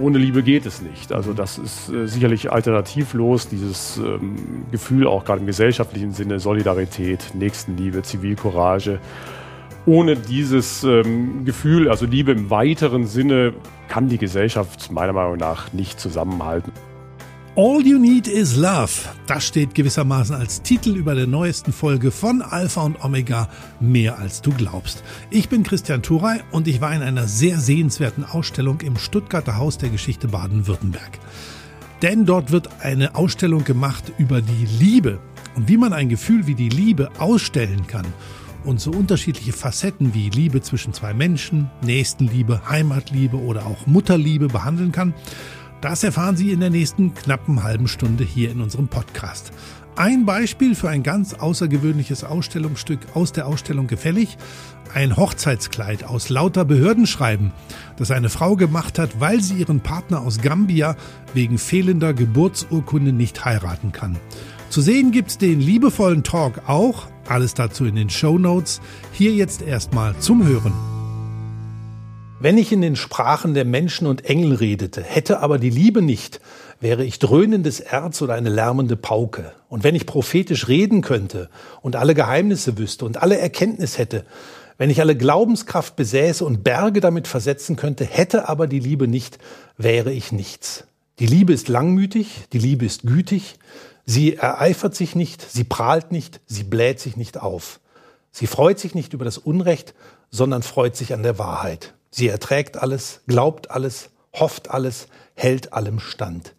ohne Liebe geht es nicht. Also das ist äh, sicherlich alternativlos, dieses ähm, Gefühl auch gerade im gesellschaftlichen Sinne, Solidarität, Nächstenliebe, Zivilcourage. Ohne dieses ähm, Gefühl, also Liebe im weiteren Sinne, kann die Gesellschaft meiner Meinung nach nicht zusammenhalten. All You Need Is Love. Das steht gewissermaßen als Titel über der neuesten Folge von Alpha und Omega Mehr als du glaubst. Ich bin Christian Turey und ich war in einer sehr sehenswerten Ausstellung im Stuttgarter Haus der Geschichte Baden-Württemberg. Denn dort wird eine Ausstellung gemacht über die Liebe und wie man ein Gefühl wie die Liebe ausstellen kann und so unterschiedliche Facetten wie Liebe zwischen zwei Menschen, Nächstenliebe, Heimatliebe oder auch Mutterliebe behandeln kann. Das erfahren Sie in der nächsten knappen halben Stunde hier in unserem Podcast. Ein Beispiel für ein ganz außergewöhnliches Ausstellungsstück aus der Ausstellung gefällig. Ein Hochzeitskleid aus lauter Behördenschreiben, das eine Frau gemacht hat, weil sie ihren Partner aus Gambia wegen fehlender Geburtsurkunde nicht heiraten kann. Zu sehen gibt's den liebevollen Talk auch. Alles dazu in den Show Notes. Hier jetzt erstmal zum Hören. Wenn ich in den Sprachen der Menschen und Engel redete, hätte aber die Liebe nicht, wäre ich dröhnendes Erz oder eine lärmende Pauke. Und wenn ich prophetisch reden könnte und alle Geheimnisse wüsste und alle Erkenntnis hätte, wenn ich alle Glaubenskraft besäße und Berge damit versetzen könnte, hätte aber die Liebe nicht, wäre ich nichts. Die Liebe ist langmütig, die Liebe ist gütig, sie ereifert sich nicht, sie prahlt nicht, sie bläht sich nicht auf. Sie freut sich nicht über das Unrecht, sondern freut sich an der Wahrheit. Sie erträgt alles, glaubt alles, hofft alles, hält allem stand.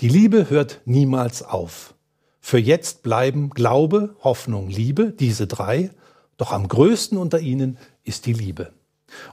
Die Liebe hört niemals auf. Für jetzt bleiben Glaube, Hoffnung, Liebe, diese drei, doch am größten unter ihnen ist die Liebe.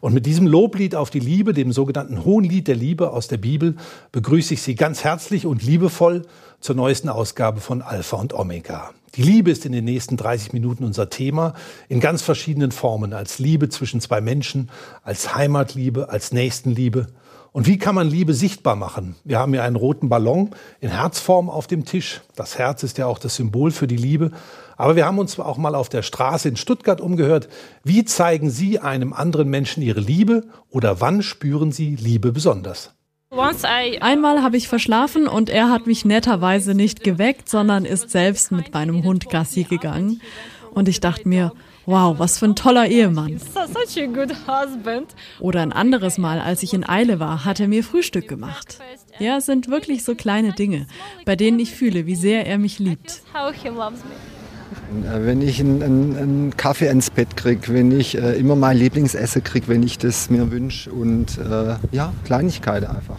Und mit diesem Loblied auf die Liebe, dem sogenannten Hohenlied der Liebe aus der Bibel, begrüße ich Sie ganz herzlich und liebevoll zur neuesten Ausgabe von Alpha und Omega. Die Liebe ist in den nächsten 30 Minuten unser Thema in ganz verschiedenen Formen, als Liebe zwischen zwei Menschen, als Heimatliebe, als Nächstenliebe. Und wie kann man Liebe sichtbar machen? Wir haben hier einen roten Ballon in Herzform auf dem Tisch. Das Herz ist ja auch das Symbol für die Liebe. Aber wir haben uns auch mal auf der Straße in Stuttgart umgehört. Wie zeigen Sie einem anderen Menschen Ihre Liebe oder wann spüren Sie Liebe besonders? Einmal habe ich verschlafen und er hat mich netterweise nicht geweckt, sondern ist selbst mit meinem Hund Gassi gegangen. Und ich dachte mir, wow, was für ein toller Ehemann. Oder ein anderes Mal, als ich in Eile war, hat er mir Frühstück gemacht. Ja, es sind wirklich so kleine Dinge, bei denen ich fühle, wie sehr er mich liebt. Äh, wenn ich einen, einen, Kaffee ins Bett kriege, wenn ich äh, immer mein Lieblingsessen kriege, wenn ich das mir wünsche und äh, ja, Kleinigkeiten einfach.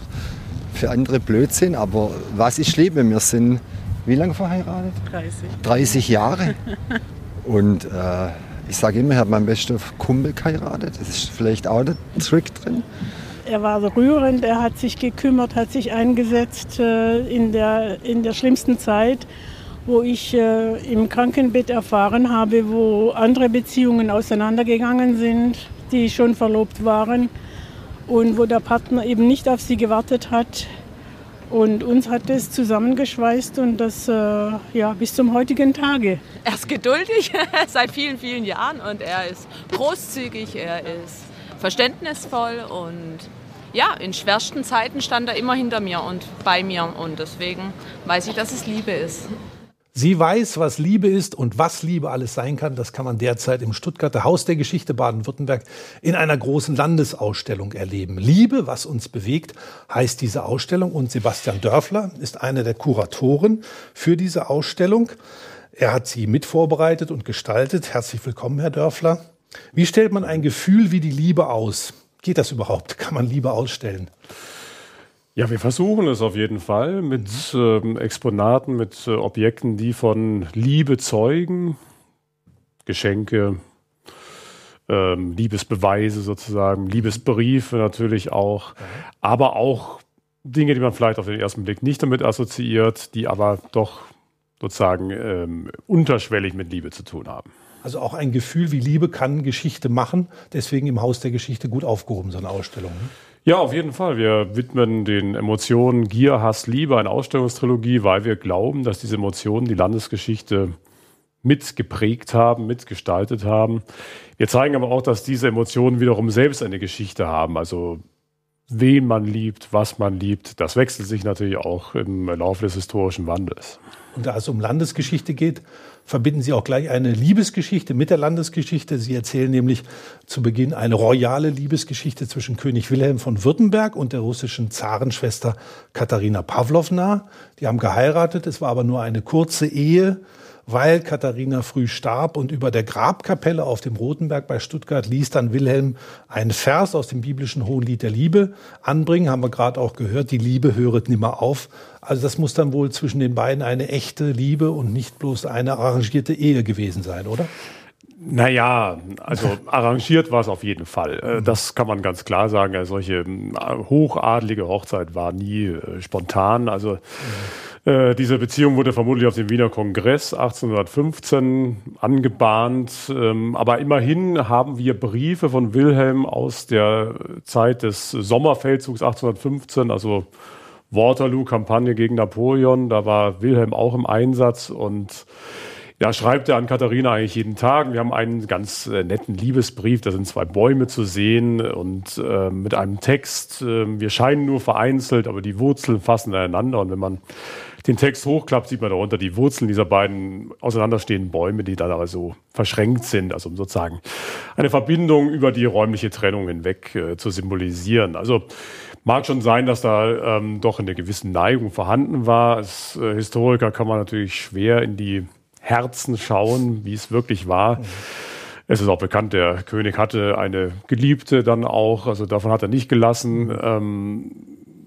Für andere Blödsinn, aber was ich liebe, wir sind wie lange verheiratet? 30. 30 Jahre. und äh, ich sage immer, ich habe meinen besten Kumpel geheiratet. Das ist vielleicht auch der Trick drin. Er war rührend, er hat sich gekümmert, hat sich eingesetzt äh, in, der, in der schlimmsten Zeit wo ich äh, im Krankenbett erfahren habe, wo andere Beziehungen auseinandergegangen sind, die schon verlobt waren und wo der Partner eben nicht auf sie gewartet hat. Und uns hat es zusammengeschweißt und das äh, ja, bis zum heutigen Tage. Er ist geduldig seit vielen, vielen Jahren und er ist großzügig, er ist verständnisvoll und ja, in schwersten Zeiten stand er immer hinter mir und bei mir und deswegen weiß ich, dass es Liebe ist. Sie weiß, was Liebe ist und was Liebe alles sein kann. Das kann man derzeit im Stuttgarter Haus der Geschichte Baden-Württemberg in einer großen Landesausstellung erleben. Liebe, was uns bewegt, heißt diese Ausstellung. Und Sebastian Dörfler ist einer der Kuratoren für diese Ausstellung. Er hat sie mit vorbereitet und gestaltet. Herzlich willkommen, Herr Dörfler. Wie stellt man ein Gefühl wie die Liebe aus? Geht das überhaupt? Kann man Liebe ausstellen? Ja, wir versuchen es auf jeden Fall mit ähm, Exponaten, mit äh, Objekten, die von Liebe zeugen, Geschenke, ähm, Liebesbeweise sozusagen, Liebesbriefe natürlich auch, aber auch Dinge, die man vielleicht auf den ersten Blick nicht damit assoziiert, die aber doch sozusagen ähm, unterschwellig mit Liebe zu tun haben. Also auch ein Gefühl wie Liebe kann Geschichte machen, deswegen im Haus der Geschichte gut aufgehoben, so eine Ausstellung. Ne? Ja, auf jeden Fall. Wir widmen den Emotionen Gier, Hass, Liebe eine Ausstellungstrilogie, weil wir glauben, dass diese Emotionen die Landesgeschichte mitgeprägt haben, mitgestaltet haben. Wir zeigen aber auch, dass diese Emotionen wiederum selbst eine Geschichte haben. Also wen man liebt, was man liebt, das wechselt sich natürlich auch im Laufe des historischen Wandels. Und da es um Landesgeschichte geht, verbinden Sie auch gleich eine Liebesgeschichte mit der Landesgeschichte. Sie erzählen nämlich zu Beginn eine royale Liebesgeschichte zwischen König Wilhelm von Württemberg und der russischen Zarenschwester Katharina Pawlowna. Die haben geheiratet, es war aber nur eine kurze Ehe weil Katharina früh starb und über der Grabkapelle auf dem Rotenberg bei Stuttgart ließ dann Wilhelm einen Vers aus dem biblischen Hohenlied der Liebe anbringen, haben wir gerade auch gehört, die Liebe höret nimmer auf. Also das muss dann wohl zwischen den beiden eine echte Liebe und nicht bloß eine arrangierte Ehe gewesen sein, oder? Naja, also arrangiert war es auf jeden Fall. Äh, das kann man ganz klar sagen. Eine solche äh, hochadlige Hochzeit war nie äh, spontan. Also mhm. Äh, diese Beziehung wurde vermutlich auf dem Wiener Kongress 1815 angebahnt. Ähm, aber immerhin haben wir Briefe von Wilhelm aus der Zeit des Sommerfeldzugs 1815, also Waterloo-Kampagne gegen Napoleon. Da war Wilhelm auch im Einsatz und ja, schreibt er an Katharina eigentlich jeden Tag. Wir haben einen ganz äh, netten Liebesbrief, da sind zwei Bäume zu sehen und äh, mit einem Text. Äh, wir scheinen nur vereinzelt, aber die Wurzeln fassen einander. Und wenn man den Text hochklappt, sieht man darunter die Wurzeln dieser beiden auseinanderstehenden Bäume, die dann aber so verschränkt sind, also um sozusagen eine Verbindung über die räumliche Trennung hinweg äh, zu symbolisieren. Also mag schon sein, dass da ähm, doch eine gewisse Neigung vorhanden war. Als äh, Historiker kann man natürlich schwer in die Herzen schauen, wie es wirklich war. Es ist auch bekannt, der König hatte eine Geliebte dann auch, also davon hat er nicht gelassen. Ähm,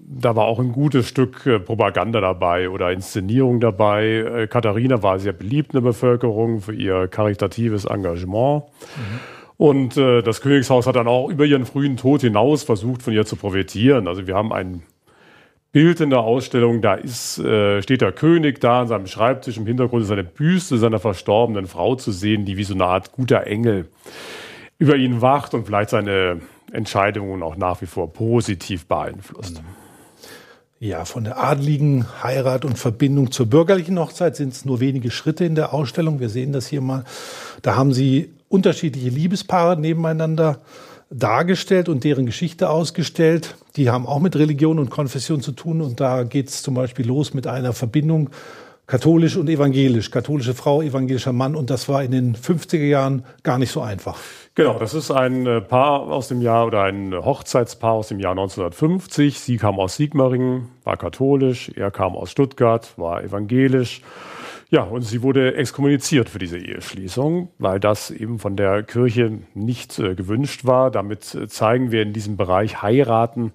da war auch ein gutes Stück äh, Propaganda dabei oder Inszenierung dabei. Äh, Katharina war sehr beliebt in der Bevölkerung für ihr karitatives Engagement. Mhm. Und äh, das Königshaus hat dann auch über ihren frühen Tod hinaus versucht, von ihr zu profitieren. Also wir haben ein Bild in der Ausstellung, da ist, äh, steht der König da an seinem Schreibtisch, im Hintergrund ist eine Büste seiner verstorbenen Frau zu sehen, die wie so eine Art guter Engel über ihn wacht und vielleicht seine Entscheidungen auch nach wie vor positiv beeinflusst. Mhm. Ja, von der adligen Heirat und Verbindung zur bürgerlichen Hochzeit sind es nur wenige Schritte in der Ausstellung. Wir sehen das hier mal. Da haben Sie unterschiedliche Liebespaare nebeneinander dargestellt und deren Geschichte ausgestellt. Die haben auch mit Religion und Konfession zu tun. Und da geht es zum Beispiel los mit einer Verbindung katholisch und evangelisch, katholische Frau, evangelischer Mann. Und das war in den 50er Jahren gar nicht so einfach. Genau, das ist ein äh, Paar aus dem Jahr oder ein Hochzeitspaar aus dem Jahr 1950. Sie kam aus Sigmaringen, war katholisch, er kam aus Stuttgart, war evangelisch. Ja, und sie wurde exkommuniziert für diese Eheschließung, weil das eben von der Kirche nicht äh, gewünscht war. Damit äh, zeigen wir in diesem Bereich heiraten,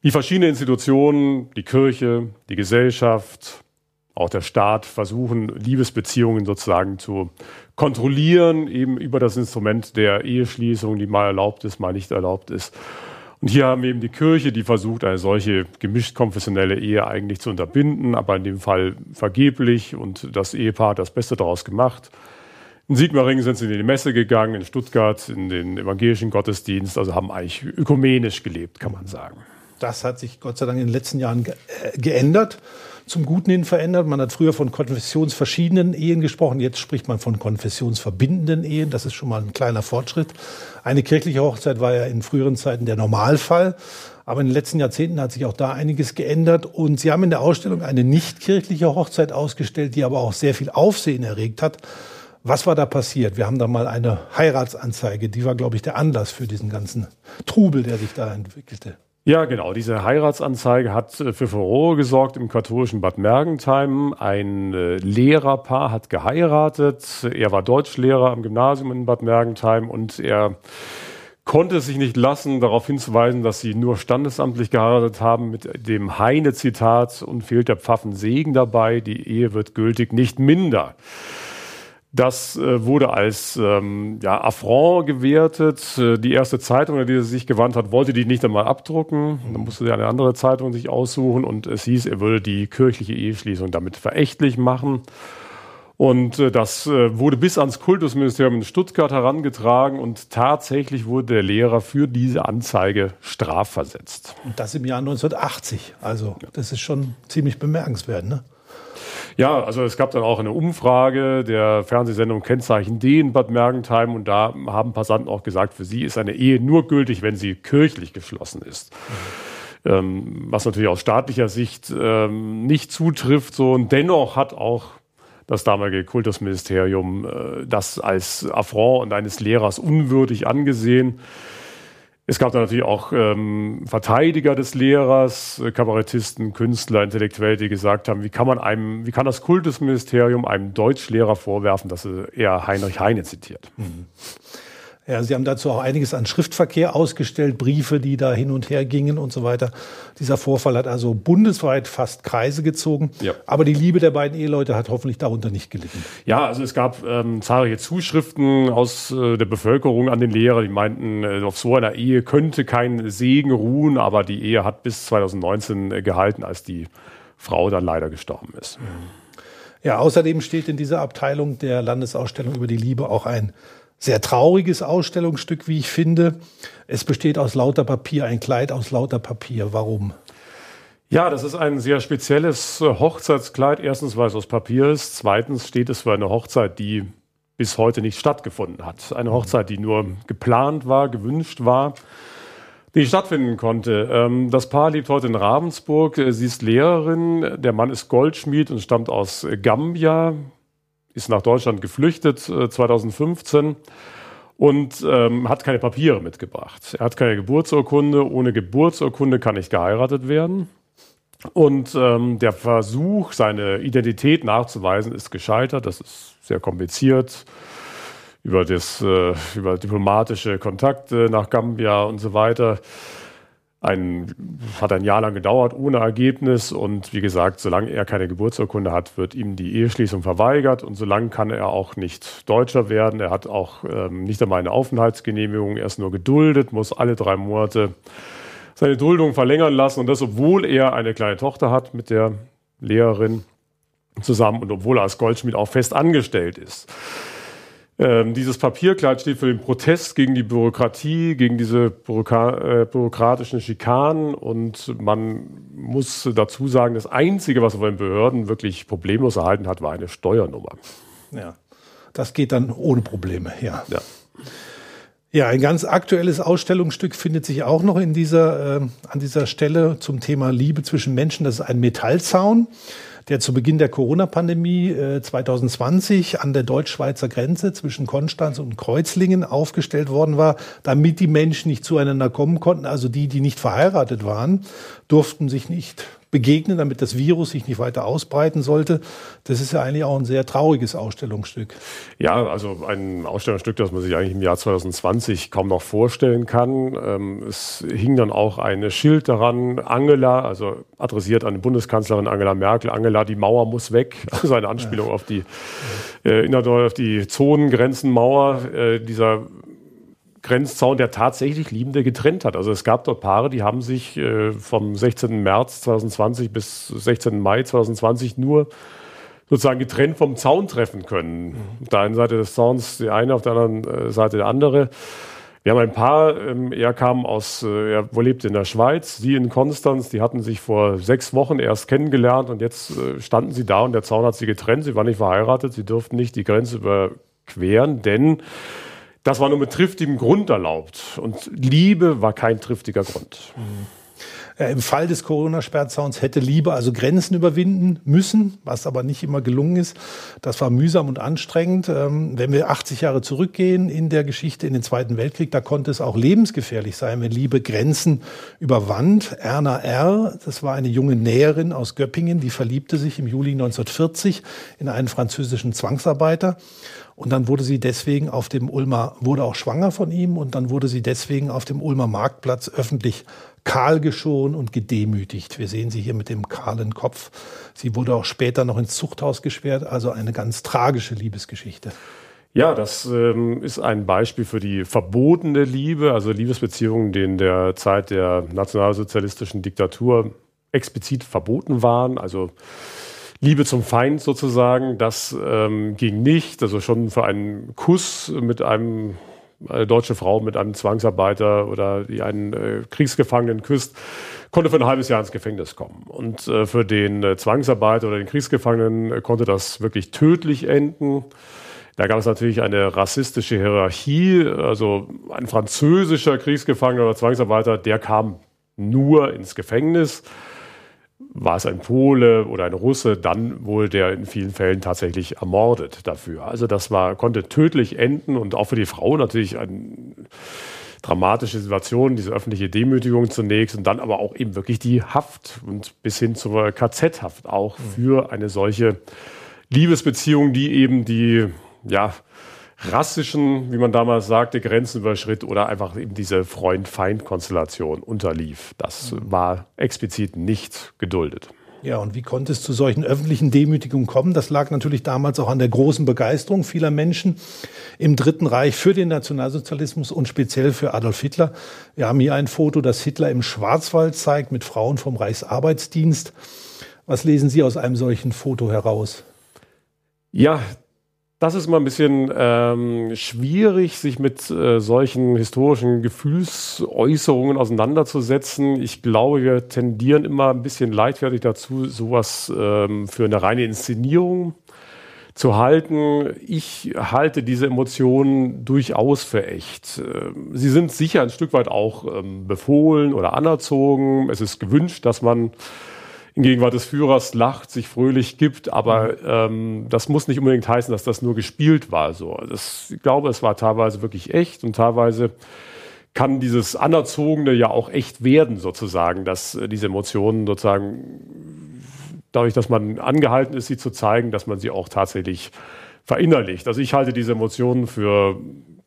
wie verschiedene Institutionen, die Kirche, die Gesellschaft, auch der Staat versuchen, Liebesbeziehungen sozusagen zu kontrollieren, eben über das Instrument der Eheschließung, die mal erlaubt ist, mal nicht erlaubt ist. Und hier haben wir eben die Kirche, die versucht, eine solche gemischt konfessionelle Ehe eigentlich zu unterbinden, aber in dem Fall vergeblich und das Ehepaar hat das Beste daraus gemacht. In Sigmaringen sind sie in die Messe gegangen, in Stuttgart in den evangelischen Gottesdienst, also haben eigentlich ökumenisch gelebt, kann man sagen. Das hat sich Gott sei Dank in den letzten Jahren ge äh, geändert zum Guten hin verändert. Man hat früher von konfessionsverschiedenen Ehen gesprochen, jetzt spricht man von konfessionsverbindenden Ehen. Das ist schon mal ein kleiner Fortschritt. Eine kirchliche Hochzeit war ja in früheren Zeiten der Normalfall. Aber in den letzten Jahrzehnten hat sich auch da einiges geändert. Und Sie haben in der Ausstellung eine nicht kirchliche Hochzeit ausgestellt, die aber auch sehr viel Aufsehen erregt hat. Was war da passiert? Wir haben da mal eine Heiratsanzeige. Die war, glaube ich, der Anlass für diesen ganzen Trubel, der sich da entwickelte. Ja, genau. Diese Heiratsanzeige hat äh, für Furore gesorgt im katholischen Bad Mergentheim. Ein äh, Lehrerpaar hat geheiratet. Er war Deutschlehrer am Gymnasium in Bad Mergentheim und er konnte es sich nicht lassen, darauf hinzuweisen, dass sie nur standesamtlich geheiratet haben mit dem Heine-Zitat und fehlt der Pfaffensegen dabei. Die Ehe wird gültig nicht minder. Das äh, wurde als ähm, ja, Affront gewertet. Äh, die erste Zeitung, an die er sich gewandt hat, wollte die nicht einmal abdrucken. Dann musste er eine andere Zeitung sich aussuchen und es hieß, er würde die kirchliche Eheschließung damit verächtlich machen. Und äh, das äh, wurde bis ans Kultusministerium in Stuttgart herangetragen und tatsächlich wurde der Lehrer für diese Anzeige strafversetzt. Und das im Jahr 1980. Also das ist schon ziemlich bemerkenswert, ne? Ja, also es gab dann auch eine Umfrage der Fernsehsendung Kennzeichen D in Bad Mergentheim und da haben Passanten auch gesagt, für sie ist eine Ehe nur gültig, wenn sie kirchlich geschlossen ist. Ähm, was natürlich aus staatlicher Sicht ähm, nicht zutrifft. So und dennoch hat auch das damalige Kultusministerium äh, das als Affront und eines Lehrers unwürdig angesehen. Es gab da natürlich auch ähm, Verteidiger des Lehrers, äh, Kabarettisten, Künstler, Intellektuelle, die gesagt haben, wie kann man einem, wie kann das Kultusministerium einem Deutschlehrer vorwerfen, dass er Heinrich Heine zitiert? Mhm. Ja, Sie haben dazu auch einiges an Schriftverkehr ausgestellt, Briefe, die da hin und her gingen und so weiter. Dieser Vorfall hat also bundesweit fast Kreise gezogen. Ja. Aber die Liebe der beiden Eheleute hat hoffentlich darunter nicht gelitten. Ja, also es gab ähm, zahlreiche Zuschriften aus äh, der Bevölkerung an den Lehrer, die meinten, äh, auf so einer Ehe könnte kein Segen ruhen, aber die Ehe hat bis 2019 äh, gehalten, als die Frau dann leider gestorben ist. Ja, außerdem steht in dieser Abteilung der Landesausstellung über die Liebe auch ein sehr trauriges Ausstellungsstück, wie ich finde. Es besteht aus lauter Papier, ein Kleid aus lauter Papier. Warum? Ja, das ist ein sehr spezielles äh, Hochzeitskleid. Erstens, weil es aus Papier ist. Zweitens steht es für eine Hochzeit, die bis heute nicht stattgefunden hat. Eine Hochzeit, die nur geplant war, gewünscht war, die stattfinden konnte. Ähm, das Paar lebt heute in Ravensburg. Sie ist Lehrerin. Der Mann ist Goldschmied und stammt aus Gambia ist nach Deutschland geflüchtet äh, 2015 und ähm, hat keine Papiere mitgebracht. Er hat keine Geburtsurkunde. Ohne Geburtsurkunde kann nicht geheiratet werden. Und ähm, der Versuch, seine Identität nachzuweisen, ist gescheitert. Das ist sehr kompliziert über das äh, über diplomatische Kontakte nach Gambia und so weiter ein, hat ein Jahr lang gedauert ohne Ergebnis und wie gesagt, solange er keine Geburtsurkunde hat, wird ihm die Eheschließung verweigert und solange kann er auch nicht Deutscher werden. Er hat auch ähm, nicht einmal eine Aufenthaltsgenehmigung, er ist nur geduldet, muss alle drei Monate seine Duldung verlängern lassen und das, obwohl er eine kleine Tochter hat mit der Lehrerin zusammen und obwohl er als Goldschmied auch fest angestellt ist. Ähm, dieses Papierkleid steht für den Protest gegen die Bürokratie, gegen diese Bürokra äh, bürokratischen Schikanen. Und man muss dazu sagen, das Einzige, was von den Behörden wirklich problemlos erhalten hat, war eine Steuernummer. Ja, das geht dann ohne Probleme, ja. ja. Ja, ein ganz aktuelles Ausstellungsstück findet sich auch noch in dieser, äh, an dieser Stelle zum Thema Liebe zwischen Menschen. Das ist ein Metallzaun der zu Beginn der Corona-Pandemie äh, 2020 an der deutsch-schweizer Grenze zwischen Konstanz und Kreuzlingen aufgestellt worden war, damit die Menschen nicht zueinander kommen konnten. Also die, die nicht verheiratet waren, durften sich nicht begegnen, damit das Virus sich nicht weiter ausbreiten sollte. Das ist ja eigentlich auch ein sehr trauriges Ausstellungsstück. Ja, also ein Ausstellungsstück, das man sich eigentlich im Jahr 2020 kaum noch vorstellen kann. Ähm, es hing dann auch ein Schild daran, Angela, also adressiert an die Bundeskanzlerin Angela Merkel, Angela, die Mauer muss weg. Also eine Anspielung ja. auf die äh, auf die Zonengrenzenmauer äh, dieser Grenzzaun, der tatsächlich Liebende getrennt hat. Also es gab dort Paare, die haben sich äh, vom 16. März 2020 bis 16. Mai 2020 nur sozusagen getrennt vom Zaun treffen können. Mhm. Auf der einen Seite des Zauns die eine, auf der anderen äh, Seite der andere. Wir haben ein Paar, ähm, er kam aus, äh, er lebte in der Schweiz, sie in Konstanz, die hatten sich vor sechs Wochen erst kennengelernt und jetzt äh, standen sie da und der Zaun hat sie getrennt, sie waren nicht verheiratet, sie durften nicht die Grenze überqueren, denn das war nur mit triftigem Grund erlaubt. Und Liebe war kein triftiger Grund. Ja, Im Fall des Corona-Sperrzauns hätte Liebe also Grenzen überwinden müssen, was aber nicht immer gelungen ist. Das war mühsam und anstrengend. Ähm, wenn wir 80 Jahre zurückgehen in der Geschichte, in den Zweiten Weltkrieg, da konnte es auch lebensgefährlich sein, wenn Liebe Grenzen überwand. Erna R., das war eine junge Näherin aus Göppingen, die verliebte sich im Juli 1940 in einen französischen Zwangsarbeiter. Und dann wurde sie deswegen auf dem Ulmer, wurde auch schwanger von ihm und dann wurde sie deswegen auf dem Ulmer Marktplatz öffentlich kahl geschoren und gedemütigt. Wir sehen sie hier mit dem kahlen Kopf. Sie wurde auch später noch ins Zuchthaus gesperrt, also eine ganz tragische Liebesgeschichte. Ja, das ähm, ist ein Beispiel für die verbotene Liebe, also Liebesbeziehungen, die in der Zeit der nationalsozialistischen Diktatur explizit verboten waren. Also Liebe zum Feind sozusagen, das ähm, ging nicht. Also schon für einen Kuss mit einem eine deutsche Frau mit einem Zwangsarbeiter oder die einen äh, Kriegsgefangenen küsst, konnte für ein halbes Jahr ins Gefängnis kommen. Und äh, für den äh, Zwangsarbeiter oder den Kriegsgefangenen äh, konnte das wirklich tödlich enden. Da gab es natürlich eine rassistische Hierarchie. Also ein französischer Kriegsgefangener oder Zwangsarbeiter, der kam nur ins Gefängnis. War es ein Pole oder ein Russe, dann wurde der in vielen Fällen tatsächlich ermordet dafür. Also das war, konnte tödlich enden und auch für die Frau natürlich eine dramatische Situation, diese öffentliche Demütigung zunächst und dann aber auch eben wirklich die Haft und bis hin zur KZ-Haft auch für eine solche Liebesbeziehung, die eben die ja, rassischen, wie man damals sagte, Grenzen überschritt oder einfach eben diese Freund-Feind-Konstellation unterlief. Das war explizit nicht geduldet. Ja, und wie konnte es zu solchen öffentlichen Demütigungen kommen? Das lag natürlich damals auch an der großen Begeisterung vieler Menschen im Dritten Reich für den Nationalsozialismus und speziell für Adolf Hitler. Wir haben hier ein Foto, das Hitler im Schwarzwald zeigt mit Frauen vom Reichsarbeitsdienst. Was lesen Sie aus einem solchen Foto heraus? Ja, das ist mal ein bisschen ähm, schwierig, sich mit äh, solchen historischen Gefühlsäußerungen auseinanderzusetzen. Ich glaube, wir tendieren immer ein bisschen leichtfertig dazu, sowas ähm, für eine reine Inszenierung zu halten. Ich halte diese Emotionen durchaus für echt. Ähm, sie sind sicher ein Stück weit auch ähm, befohlen oder anerzogen. Es ist gewünscht, dass man in Gegenwart des Führers lacht, sich fröhlich gibt, aber ähm, das muss nicht unbedingt heißen, dass das nur gespielt war. So, das, ich glaube, es war teilweise wirklich echt und teilweise kann dieses Anerzogene ja auch echt werden, sozusagen, dass äh, diese Emotionen sozusagen dadurch, dass man angehalten ist, sie zu zeigen, dass man sie auch tatsächlich verinnerlicht. Also ich halte diese Emotionen für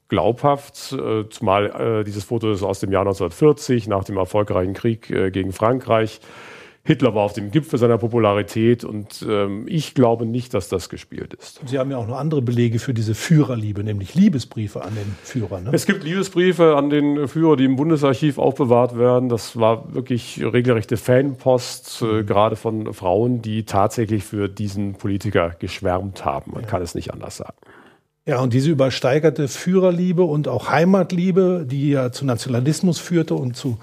glaubhaft, äh, zumal äh, dieses Foto ist aus dem Jahr 1940 nach dem erfolgreichen Krieg äh, gegen Frankreich. Hitler war auf dem Gipfel seiner Popularität und ähm, ich glaube nicht, dass das gespielt ist. Sie haben ja auch noch andere Belege für diese Führerliebe, nämlich Liebesbriefe an den Führer. Ne? Es gibt Liebesbriefe an den Führer, die im Bundesarchiv aufbewahrt werden. Das war wirklich regelrechte Fanpost, äh, mhm. gerade von Frauen, die tatsächlich für diesen Politiker geschwärmt haben. Man ja. kann es nicht anders sagen. Ja, und diese übersteigerte Führerliebe und auch Heimatliebe, die ja zu Nationalismus führte und zu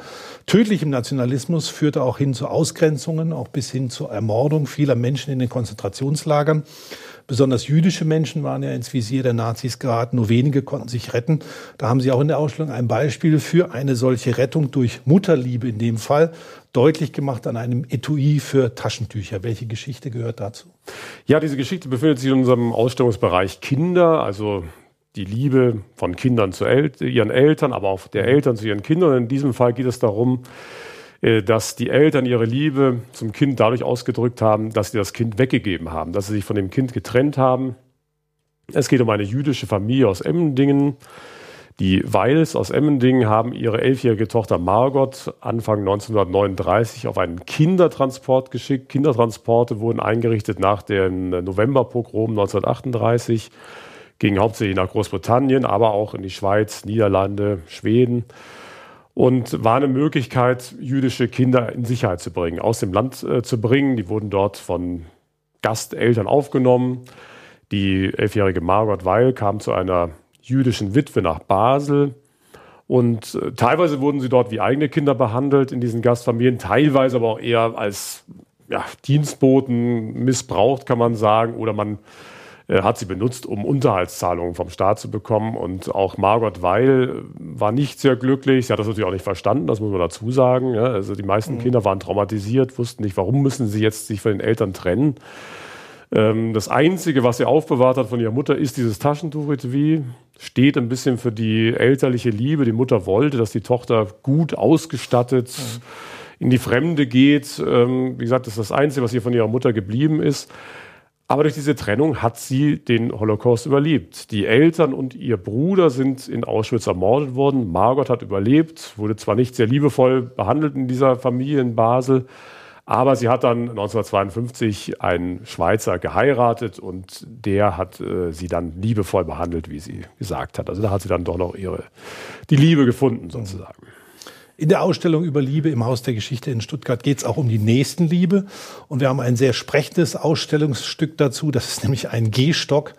tödlichem Nationalismus, führte auch hin zu Ausgrenzungen, auch bis hin zur Ermordung vieler Menschen in den Konzentrationslagern. Besonders jüdische Menschen waren ja ins Visier der Nazis geraten, nur wenige konnten sich retten. Da haben Sie auch in der Ausstellung ein Beispiel für eine solche Rettung durch Mutterliebe in dem Fall deutlich gemacht an einem Etui für Taschentücher. Welche Geschichte gehört dazu? Ja, diese Geschichte befindet sich in unserem Ausstellungsbereich Kinder, also die Liebe von Kindern zu El ihren Eltern, aber auch der Eltern zu ihren Kindern. In diesem Fall geht es darum, äh, dass die Eltern ihre Liebe zum Kind dadurch ausgedrückt haben, dass sie das Kind weggegeben haben, dass sie sich von dem Kind getrennt haben. Es geht um eine jüdische Familie aus Emmendingen, die Weils aus Emmendingen haben ihre elfjährige Tochter Margot Anfang 1939 auf einen Kindertransport geschickt. Kindertransporte wurden eingerichtet nach dem Novemberpogrom 1938, gingen hauptsächlich nach Großbritannien, aber auch in die Schweiz, Niederlande, Schweden und war eine Möglichkeit, jüdische Kinder in Sicherheit zu bringen, aus dem Land äh, zu bringen. Die wurden dort von Gasteltern aufgenommen. Die elfjährige Margot Weil kam zu einer jüdischen Witwe nach Basel. Und äh, teilweise wurden sie dort wie eigene Kinder behandelt in diesen Gastfamilien, teilweise aber auch eher als ja, Dienstboten missbraucht, kann man sagen, oder man äh, hat sie benutzt, um Unterhaltszahlungen vom Staat zu bekommen. Und auch Margot Weil war nicht sehr glücklich. Sie hat das natürlich auch nicht verstanden, das muss man dazu sagen. Ja, also die meisten mhm. Kinder waren traumatisiert, wussten nicht, warum müssen sie jetzt sich von den Eltern trennen. Ähm, das Einzige, was sie aufbewahrt hat von ihrer Mutter, ist dieses Taschentuch-Etui. Steht ein bisschen für die elterliche Liebe. Die Mutter wollte, dass die Tochter gut ausgestattet mhm. in die Fremde geht. Ähm, wie gesagt, das ist das Einzige, was ihr von ihrer Mutter geblieben ist. Aber durch diese Trennung hat sie den Holocaust überlebt. Die Eltern und ihr Bruder sind in Auschwitz ermordet worden. Margot hat überlebt, wurde zwar nicht sehr liebevoll behandelt in dieser Familie in Basel, aber sie hat dann 1952 einen Schweizer geheiratet und der hat äh, sie dann liebevoll behandelt, wie sie gesagt hat. Also da hat sie dann doch noch ihre, die Liebe gefunden sozusagen. In der Ausstellung über Liebe im Haus der Geschichte in Stuttgart geht es auch um die Nächstenliebe. Und wir haben ein sehr sprechendes Ausstellungsstück dazu. Das ist nämlich ein Gehstock,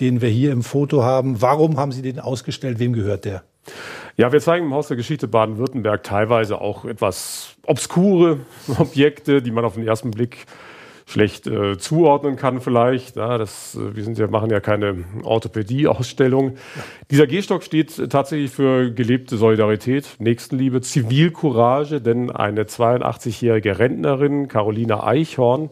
den wir hier im Foto haben. Warum haben Sie den ausgestellt? Wem gehört der? Ja, wir zeigen im Haus der Geschichte Baden-Württemberg teilweise auch etwas obskure Objekte, die man auf den ersten Blick schlecht äh, zuordnen kann vielleicht. Ja, das, äh, wir sind ja, machen ja keine Orthopädie-Ausstellung. Dieser Gehstock steht tatsächlich für gelebte Solidarität, Nächstenliebe, Zivilcourage, denn eine 82-jährige Rentnerin, Carolina Eichhorn,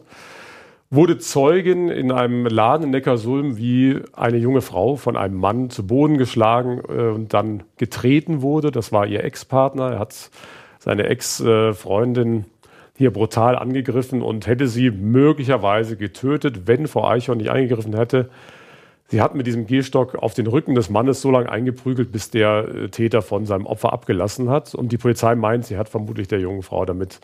wurde Zeugin in einem Laden in Neckarsulm, wie eine junge Frau von einem Mann zu Boden geschlagen äh, und dann getreten wurde. Das war ihr Ex-Partner. Er hat seine Ex-Freundin hier brutal angegriffen und hätte sie möglicherweise getötet, wenn Frau Eichhorn nicht eingegriffen hätte. Sie hat mit diesem Gehstock auf den Rücken des Mannes so lange eingeprügelt, bis der äh, Täter von seinem Opfer abgelassen hat. Und die Polizei meint, sie hat vermutlich der jungen Frau damit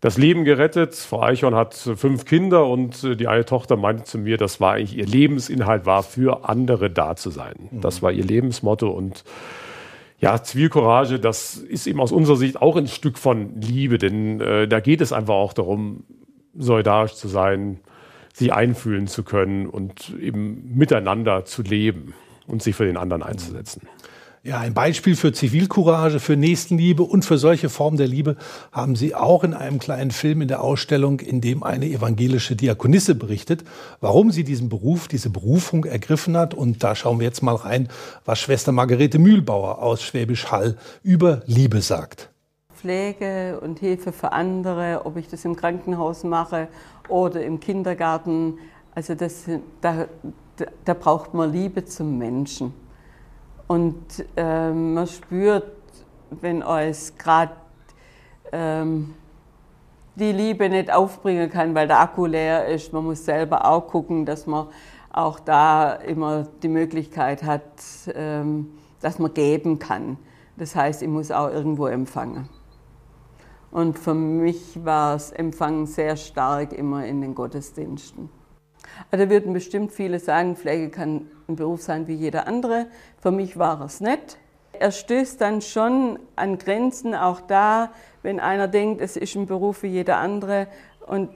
das Leben gerettet. Frau Eichhorn hat fünf Kinder und die eine Tochter meinte zu mir, das war eigentlich ihr Lebensinhalt war, für andere da zu sein. Das war ihr Lebensmotto und ja, Zivilcourage, das ist eben aus unserer Sicht auch ein Stück von Liebe, denn äh, da geht es einfach auch darum, solidarisch zu sein, sich einfühlen zu können und eben miteinander zu leben und sich für den anderen einzusetzen. Ja, ein Beispiel für Zivilcourage, für Nächstenliebe und für solche Formen der Liebe haben Sie auch in einem kleinen Film in der Ausstellung, in dem eine evangelische Diakonisse berichtet, warum sie diesen Beruf, diese Berufung ergriffen hat. Und da schauen wir jetzt mal rein, was Schwester Margarete Mühlbauer aus Schwäbisch Hall über Liebe sagt. Pflege und Hilfe für andere, ob ich das im Krankenhaus mache oder im Kindergarten. Also das, da, da braucht man Liebe zum Menschen. Und ähm, man spürt, wenn euch gerade ähm, die Liebe nicht aufbringen kann, weil der Akku leer ist. Man muss selber auch gucken, dass man auch da immer die Möglichkeit hat, ähm, dass man geben kann. Das heißt, ich muss auch irgendwo empfangen. Und für mich war das Empfangen sehr stark immer in den Gottesdiensten. Also da würden bestimmt viele sagen, Pflege kann ein Beruf sein wie jeder andere. Für mich war es nicht. Er stößt dann schon an Grenzen, auch da, wenn einer denkt, es ist ein Beruf wie jeder andere und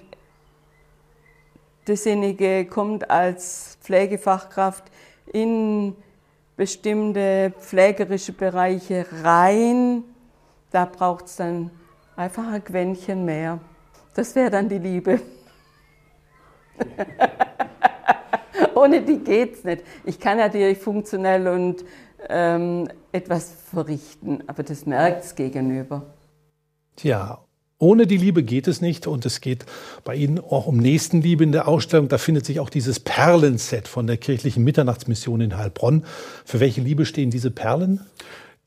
derjenige kommt als Pflegefachkraft in bestimmte pflegerische Bereiche rein, da braucht es dann einfach ein Quäntchen mehr. Das wäre dann die Liebe. Ohne die geht's nicht. Ich kann natürlich funktionell und ähm, etwas verrichten, aber das merkt es gegenüber. Tja, ohne die Liebe geht es nicht und es geht bei Ihnen auch um Nächstenliebe in der Ausstellung. Da findet sich auch dieses Perlenset von der kirchlichen Mitternachtsmission in Heilbronn. Für welche Liebe stehen diese Perlen?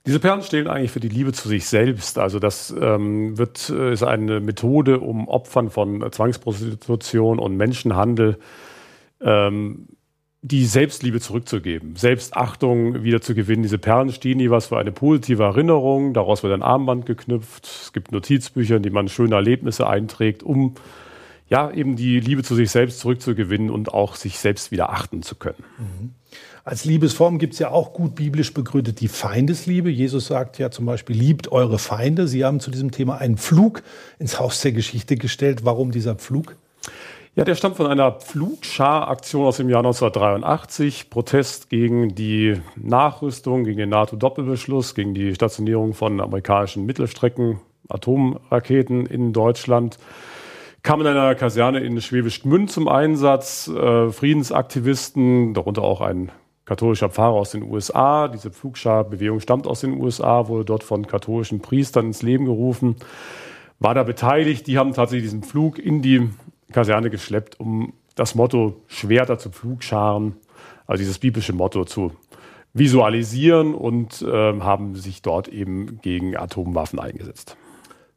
Diese Perlen stehen eigentlich für die Liebe zu sich selbst. Also das ähm, wird, äh, ist eine Methode, um Opfern von Zwangsprostitution und Menschenhandel ähm, die Selbstliebe zurückzugeben, Selbstachtung wieder zu gewinnen. Diese Perlen stehen jeweils für eine positive Erinnerung. Daraus wird ein Armband geknüpft. Es gibt Notizbücher, in die man schöne Erlebnisse einträgt, um ja eben die Liebe zu sich selbst zurückzugewinnen und auch sich selbst wieder achten zu können. Mhm. Als Liebesform gibt es ja auch gut biblisch begründet die Feindesliebe. Jesus sagt ja zum Beispiel, liebt eure Feinde. Sie haben zu diesem Thema einen Pflug ins Haus der Geschichte gestellt. Warum dieser Pflug? Ja, der stammt von einer Pflugscharaktion aus dem Jahr 1983. Protest gegen die Nachrüstung, gegen den NATO-Doppelbeschluss, gegen die Stationierung von amerikanischen Mittelstrecken, Atomraketen in Deutschland. Kam in einer Kaserne in Schwäbisch Gmünd zum Einsatz. Äh, Friedensaktivisten, darunter auch ein katholischer Pfarrer aus den USA. Diese Pflugschar-Bewegung stammt aus den USA, wurde dort von katholischen Priestern ins Leben gerufen, war da beteiligt. Die haben tatsächlich diesen Flug in die Kaserne geschleppt, um das Motto Schwerter zu Pflugscharen, also dieses biblische Motto zu visualisieren und äh, haben sich dort eben gegen Atomwaffen eingesetzt.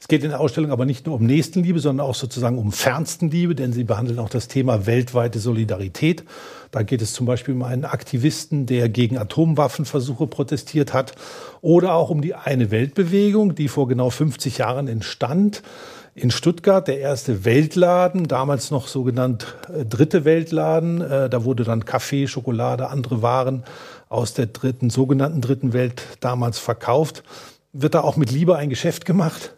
Es geht in der Ausstellung aber nicht nur um Nächstenliebe, sondern auch sozusagen um Fernstenliebe, denn sie behandeln auch das Thema weltweite Solidarität. Da geht es zum Beispiel um einen Aktivisten, der gegen Atomwaffenversuche protestiert hat, oder auch um die Eine Weltbewegung, die vor genau 50 Jahren entstand. In Stuttgart der erste Weltladen, damals noch so genannt äh, dritte Weltladen. Äh, da wurde dann Kaffee, Schokolade, andere Waren aus der dritten, sogenannten dritten Welt damals verkauft. Wird da auch mit Liebe ein Geschäft gemacht?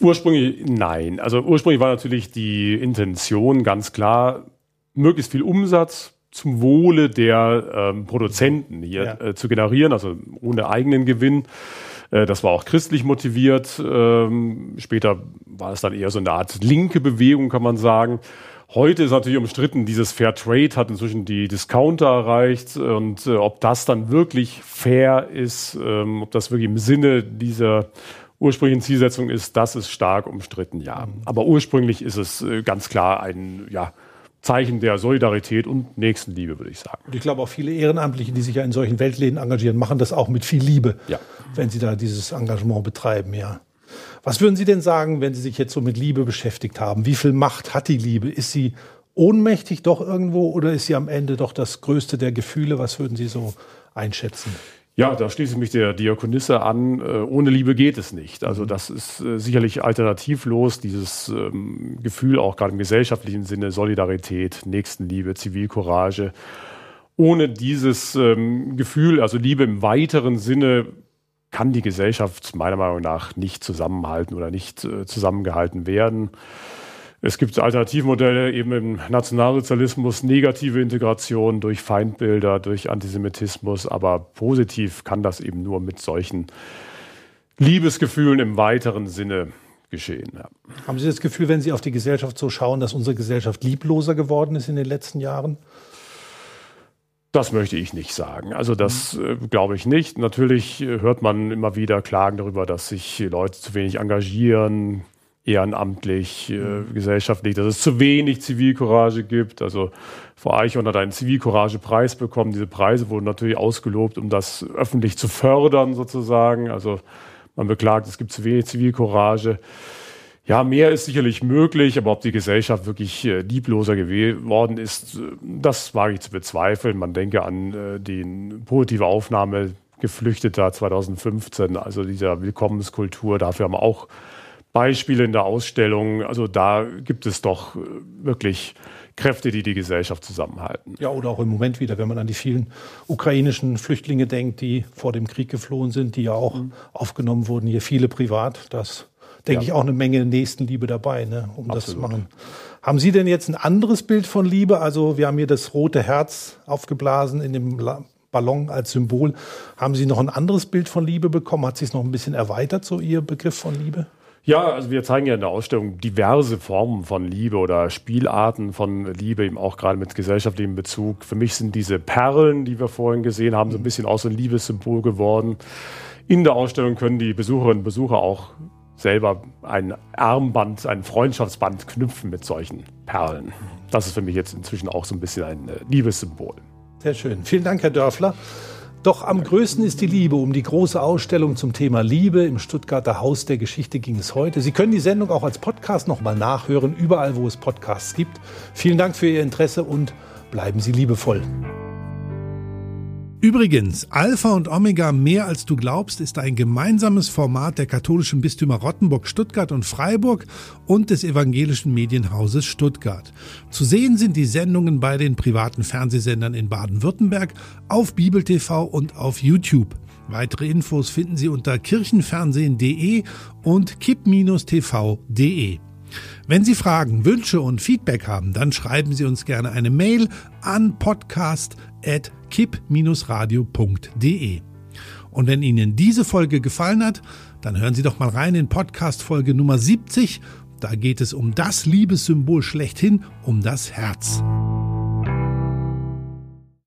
Ursprünglich nein. Also ursprünglich war natürlich die Intention ganz klar, möglichst viel Umsatz zum Wohle der ähm, Produzenten hier ja. äh, zu generieren, also ohne eigenen Gewinn. Äh, das war auch christlich motiviert. Ähm, später war es dann eher so eine Art linke Bewegung, kann man sagen. Heute ist natürlich umstritten, dieses Fair Trade hat inzwischen die Discounter erreicht und äh, ob das dann wirklich fair ist, ähm, ob das wirklich im Sinne dieser ursprünglichen Zielsetzung ist, das ist stark umstritten, ja. Aber ursprünglich ist es äh, ganz klar ein ja, Zeichen der Solidarität und Nächstenliebe, würde ich sagen. Und ich glaube auch viele Ehrenamtliche, die sich ja in solchen Weltläden engagieren, machen das auch mit viel Liebe, Ja. wenn sie da dieses Engagement betreiben, ja. Was würden Sie denn sagen, wenn Sie sich jetzt so mit Liebe beschäftigt haben? Wie viel Macht hat die Liebe? Ist sie ohnmächtig doch irgendwo oder ist sie am Ende doch das größte der Gefühle? Was würden Sie so einschätzen? Ja, da schließe ich mich der Diakonisse an. Äh, ohne Liebe geht es nicht. Also das ist äh, sicherlich alternativlos, dieses ähm, Gefühl auch gerade im gesellschaftlichen Sinne, Solidarität, Nächstenliebe, Zivilcourage. Ohne dieses ähm, Gefühl, also Liebe im weiteren Sinne, kann die Gesellschaft meiner Meinung nach nicht zusammenhalten oder nicht äh, zusammengehalten werden. Es gibt Alternativmodelle eben im Nationalsozialismus, negative Integration durch Feindbilder, durch Antisemitismus, aber positiv kann das eben nur mit solchen Liebesgefühlen im weiteren Sinne geschehen. Ja. Haben Sie das Gefühl, wenn Sie auf die Gesellschaft so schauen, dass unsere Gesellschaft liebloser geworden ist in den letzten Jahren? Das möchte ich nicht sagen. Also das äh, glaube ich nicht. Natürlich äh, hört man immer wieder Klagen darüber, dass sich Leute zu wenig engagieren, ehrenamtlich, äh, gesellschaftlich, dass es zu wenig Zivilcourage gibt. Also Frau Eichhorn hat einen Zivilcourage-Preis bekommen. Diese Preise wurden natürlich ausgelobt, um das öffentlich zu fördern sozusagen. Also man beklagt, es gibt zu wenig Zivilcourage. Ja, mehr ist sicherlich möglich, aber ob die Gesellschaft wirklich äh, liebloser geworden ist, äh, das wage ich zu bezweifeln. Man denke an äh, die positive Aufnahme Geflüchteter 2015, also dieser Willkommenskultur. Dafür haben wir auch Beispiele in der Ausstellung. Also da gibt es doch äh, wirklich Kräfte, die die Gesellschaft zusammenhalten. Ja, oder auch im Moment wieder, wenn man an die vielen ukrainischen Flüchtlinge denkt, die vor dem Krieg geflohen sind, die ja auch aufgenommen wurden, hier viele privat. Das denke Ja. ich auch eine Menge Nächstenliebe dabei, ne, um das zu Absolut. machen. Haben Sie denn jetzt ein anderes Bild von Liebe? Also wir haben hier das rote Herz aufgeblasen in dem Ballon als Symbol. Haben Sie noch ein anderes Bild von Liebe bekommen? Hat sich es noch ein bisschen erweitert, so Ihr Begriff von Liebe? Ja, also wir zeigen ja in der Ausstellung diverse Formen von Liebe oder Spielarten von Liebe, eben auch gerade mit gesellschaftlichem Bezug. Für mich sind diese Perlen, die wir vorhin gesehen haben, so ein bisschen auch so ein Liebessymbol geworden. In der Ausstellung können die Besucherinnen und Besucher auch selber ein Armband, ein Freundschaftsband knüpfen mit solchen Perlen. Das ist für mich jetzt inzwischen auch so ein bisschen ein äh, Liebessymbol. Sehr schön. Vielen Dank, Herr Dörfler. Doch am größten ist die Liebe. Um die große Ausstellung zum Thema Liebe im Stuttgarter Haus der Geschichte ging es heute. Sie können die Sendung auch als Podcast nochmal nachhören, überall, wo es Podcasts gibt. Vielen Dank für Ihr Interesse und bleiben Sie liebevoll. Übrigens, Alpha und Omega mehr als du glaubst ist ein gemeinsames Format der katholischen Bistümer Rottenburg, Stuttgart und Freiburg und des evangelischen Medienhauses Stuttgart. Zu sehen sind die Sendungen bei den privaten Fernsehsendern in Baden-Württemberg, auf Bibel TV und auf YouTube. Weitere Infos finden Sie unter kirchenfernsehen.de und kipp-tv.de. Wenn Sie Fragen, Wünsche und Feedback haben, dann schreiben Sie uns gerne eine Mail an podcast.kipp-radio.de. Und wenn Ihnen diese Folge gefallen hat, dann hören Sie doch mal rein in Podcast Folge Nummer 70. Da geht es um das Liebessymbol schlechthin, um das Herz.